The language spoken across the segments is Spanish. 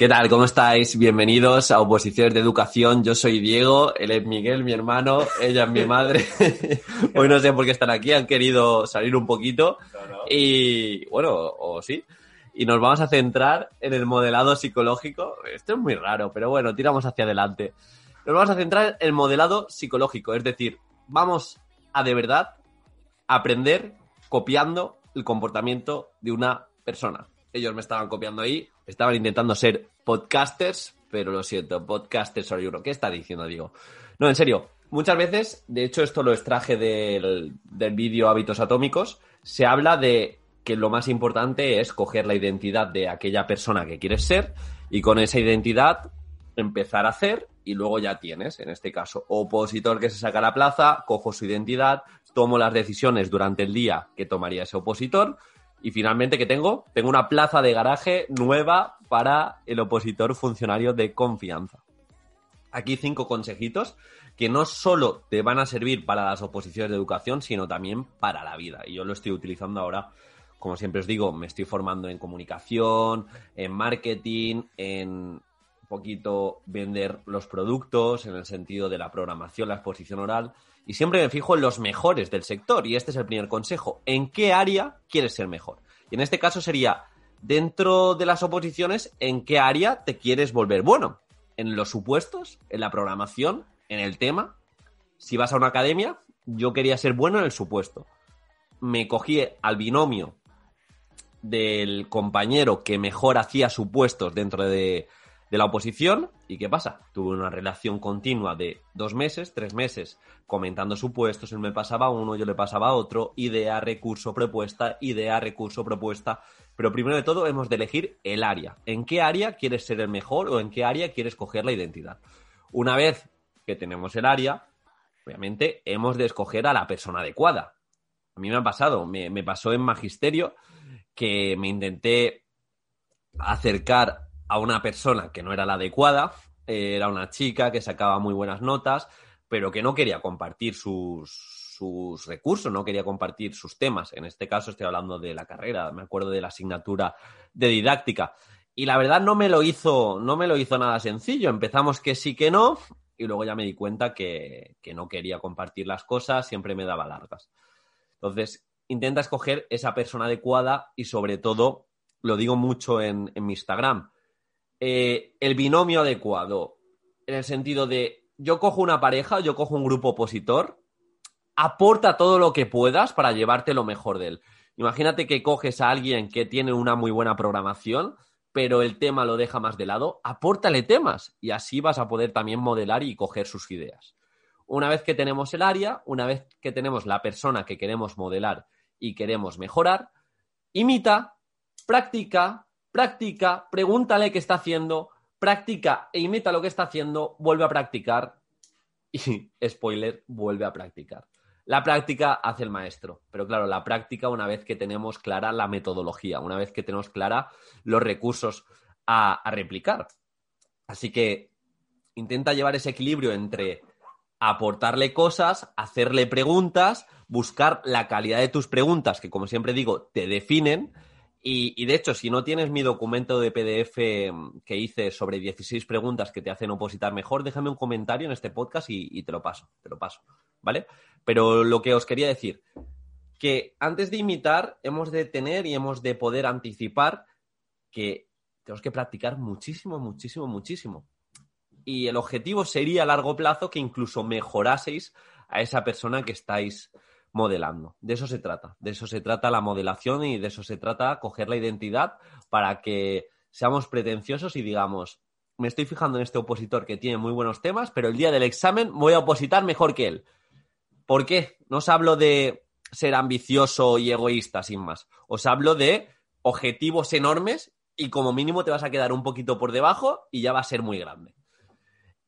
¿Qué tal? ¿Cómo estáis? Bienvenidos a Oposiciones de Educación. Yo soy Diego, él es Miguel, mi hermano, ella es mi madre. Hoy no sé por qué están aquí, han querido salir un poquito. Y bueno, o sí. Y nos vamos a centrar en el modelado psicológico. Esto es muy raro, pero bueno, tiramos hacia adelante. Nos vamos a centrar en el modelado psicológico, es decir, vamos a de verdad aprender copiando el comportamiento de una persona. Ellos me estaban copiando ahí, estaban intentando ser podcasters, pero lo siento, podcasters soy uno. ¿Qué está diciendo, Diego? No, en serio, muchas veces, de hecho esto lo extraje del, del vídeo Hábitos Atómicos, se habla de que lo más importante es coger la identidad de aquella persona que quieres ser y con esa identidad empezar a hacer y luego ya tienes, en este caso, opositor que se saca la plaza, cojo su identidad, tomo las decisiones durante el día que tomaría ese opositor y finalmente, ¿qué tengo? Tengo una plaza de garaje nueva para el opositor funcionario de confianza. Aquí cinco consejitos que no solo te van a servir para las oposiciones de educación, sino también para la vida. Y yo lo estoy utilizando ahora, como siempre os digo, me estoy formando en comunicación, en marketing, en poquito vender los productos, en el sentido de la programación, la exposición oral y siempre me fijo en los mejores del sector. Y este es el primer consejo. ¿En qué área quieres ser mejor? Y en este caso sería, dentro de las oposiciones, ¿en qué área te quieres volver bueno? ¿En los supuestos? ¿En la programación? ¿En el tema? Si vas a una academia, yo quería ser bueno en el supuesto. Me cogí al binomio del compañero que mejor hacía supuestos dentro de, de la oposición. ¿Y qué pasa? Tuve una relación continua de dos meses, tres meses, comentando supuestos, él me pasaba uno, yo le pasaba otro, idea, recurso, propuesta, idea, recurso, propuesta. Pero primero de todo hemos de elegir el área. ¿En qué área quieres ser el mejor o en qué área quieres coger la identidad? Una vez que tenemos el área, obviamente hemos de escoger a la persona adecuada. A mí me ha pasado, me, me pasó en magisterio que me intenté acercar a una persona que no era la adecuada, eh, era una chica que sacaba muy buenas notas, pero que no quería compartir sus, sus recursos, no quería compartir sus temas. En este caso estoy hablando de la carrera, me acuerdo de la asignatura de didáctica. Y la verdad no me lo hizo, no me lo hizo nada sencillo. Empezamos que sí que no, y luego ya me di cuenta que, que no quería compartir las cosas, siempre me daba largas. Entonces, intenta escoger esa persona adecuada y sobre todo, lo digo mucho en, en mi Instagram, eh, el binomio adecuado, en el sentido de yo cojo una pareja, yo cojo un grupo opositor, aporta todo lo que puedas para llevarte lo mejor de él. Imagínate que coges a alguien que tiene una muy buena programación, pero el tema lo deja más de lado, apórtale temas y así vas a poder también modelar y coger sus ideas. Una vez que tenemos el área, una vez que tenemos la persona que queremos modelar y queremos mejorar, imita, practica, practica, pregúntale qué está haciendo, practica e imita lo que está haciendo, vuelve a practicar y, spoiler, vuelve a practicar. La práctica hace el maestro, pero claro, la práctica una vez que tenemos clara la metodología, una vez que tenemos clara los recursos a, a replicar. Así que intenta llevar ese equilibrio entre aportarle cosas, hacerle preguntas, buscar la calidad de tus preguntas, que como siempre digo, te definen, y, de hecho, si no tienes mi documento de PDF mm, que hice sobre 16 preguntas que te hacen opositar mejor, déjame un comentario en este podcast y, te lo paso, te lo paso, ¿vale? Pero lo que os quería decir, que antes de imitar hemos de tener y hemos de poder anticipar que tenemos que practicar muchísimo, muchísimo, muchísimo. Y el objetivo sería a largo plazo que incluso mejoraseis a esa persona que estáis modelando. De eso se trata. De eso se trata la modelación y de eso se trata coger la identidad para que seamos pretenciosos y digamos, me estoy fijando en este opositor que tiene muy buenos temas, pero el día del examen voy a opositar mejor que él. ¿Por qué? No os hablo de ser ambicioso y egoísta, sin más. Os hablo de objetivos enormes y como mínimo te vas a quedar un poquito por debajo y ya va a ser muy grande.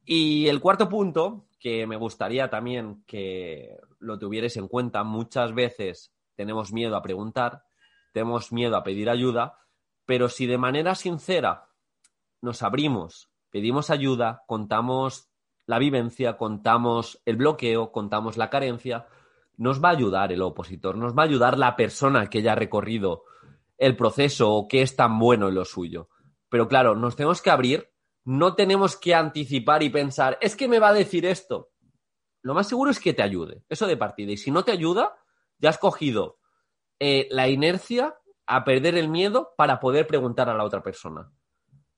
Y el cuarto punto, que me gustaría también que lo tuvierais en cuenta, muchas veces tenemos miedo a preguntar, tenemos miedo a pedir ayuda, pero si de manera sincera nos abrimos, pedimos ayuda, contamos la vivencia, contamos el bloqueo, contamos la carencia, nos va a ayudar el opositor, nos va a ayudar la persona que ya ha recorrido el proceso o que es tan bueno en lo suyo. Pero claro, nos tenemos que abrir, no tenemos que anticipar y pensar, es que me va a decir esto. Lo más seguro es que te ayude, eso de partida. Y si no te ayuda, ya has cogido eh, la inercia a perder el miedo para poder preguntar a la otra persona.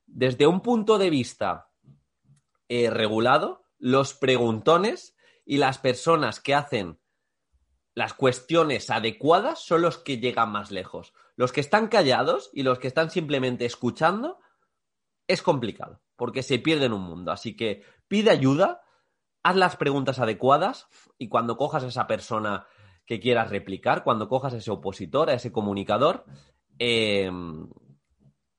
Desde un punto de vista eh, regulado, los preguntones y las personas que hacen las cuestiones adecuadas son los que llegan más lejos. Los que están callados y los que están simplemente escuchando es complicado, porque se pierden un mundo. Así que pide ayuda, haz las preguntas adecuadas y cuando cojas a esa persona que quieras replicar, cuando cojas a ese opositor, a ese comunicador, em,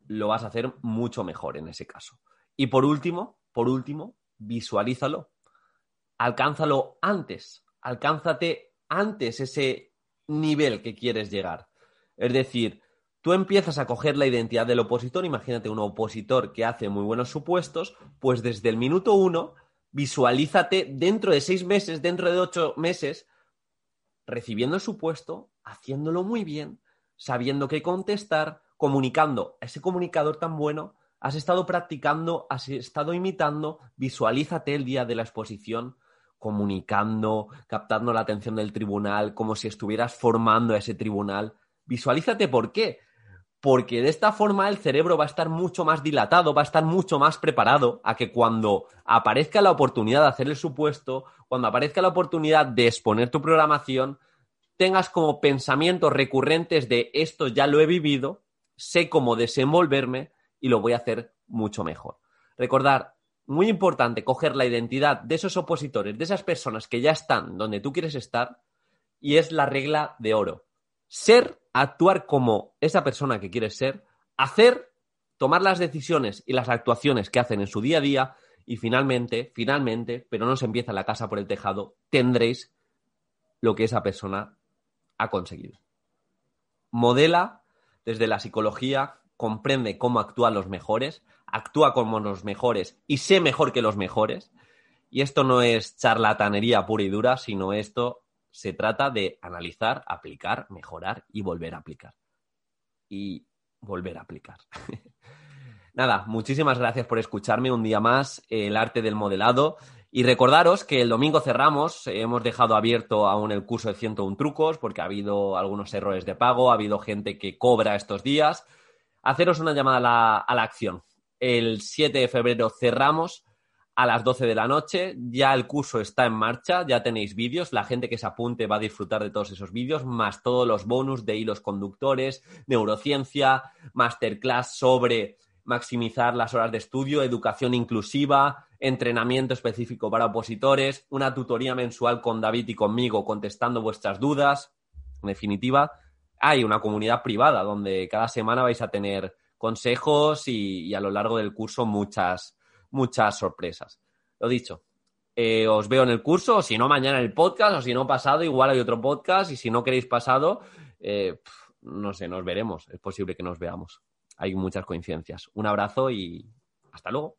lo vas a hacer mucho mejor en ese caso. Y por último, por último, visualízalo. Alcánzalo antes. Alcánzate antes ese nivel que quieres llegar. Es decir, tú empiezas a coger la identidad del opositor, imagínate un opositor que hace muy buenos supuestos, pues desde el minuto uno, visualízate dentro de seis meses, dentro de ocho meses, recibiendo el supuesto, haciéndolo muy bien, sabiendo qué contestar, comunicando a ese comunicador tan bueno, has estado practicando, has estado imitando, visualízate el día de la exposición, comunicando, captando la atención del tribunal, como si estuvieras formando a ese tribunal. Visualízate por qué. Porque de esta forma el cerebro va a estar mucho más dilatado, va a estar mucho más preparado a que cuando aparezca la oportunidad de hacer el supuesto, cuando aparezca la oportunidad de exponer tu programación, tengas como pensamientos recurrentes de esto ya lo he vivido, sé cómo desenvolverme y lo voy a hacer mucho mejor. Recordar, muy importante, coger la identidad de esos opositores, de esas personas que ya están donde tú quieres estar, y es la regla de oro. Ser, actuar como esa persona que quieres ser, hacer, tomar las decisiones y las actuaciones que hacen en su día a día, y finalmente, finalmente, pero no se empieza la casa por el tejado, tendréis lo que esa persona ha conseguido. Modela desde la psicología, comprende cómo actúan los mejores, actúa como los mejores y sé mejor que los mejores. Y esto no es charlatanería pura y dura, sino esto se trata de analizar, aplicar, mejorar y volver a aplicar. Y volver a aplicar. Nada, muchísimas gracias por escucharme un día más, el arte del modelado. Y recordaros que el domingo cerramos, hemos dejado abierto aún el curso de 101 trucos porque ha habido algunos errores de pago, ha habido gente que cobra estos días. Haceros una llamada a la, a la acción. El 7 de febrero cerramos a las 12 de la noche. Ya el curso está en marcha, ya tenéis vídeos. La gente que se apunte va a disfrutar de todos esos vídeos, más todos los bonus de hilos conductores, neurociencia, masterclass sobre maximizar las horas de estudio, educación inclusiva, entrenamiento específico para opositores, una tutoría mensual con David y conmigo contestando vuestras dudas. En definitiva, hay una comunidad privada donde cada semana vais a tener consejos y, a lo largo del curso muchas, muchas sorpresas. Lo dicho, eh, os veo en el curso, o si no, mañana en el podcast, o si no, pasado, igual hay otro podcast, y si no queréis pasado, eh, no sé, nos veremos. Es posible que nos veamos hay muchas coincidencias. Un abrazo y hasta luego.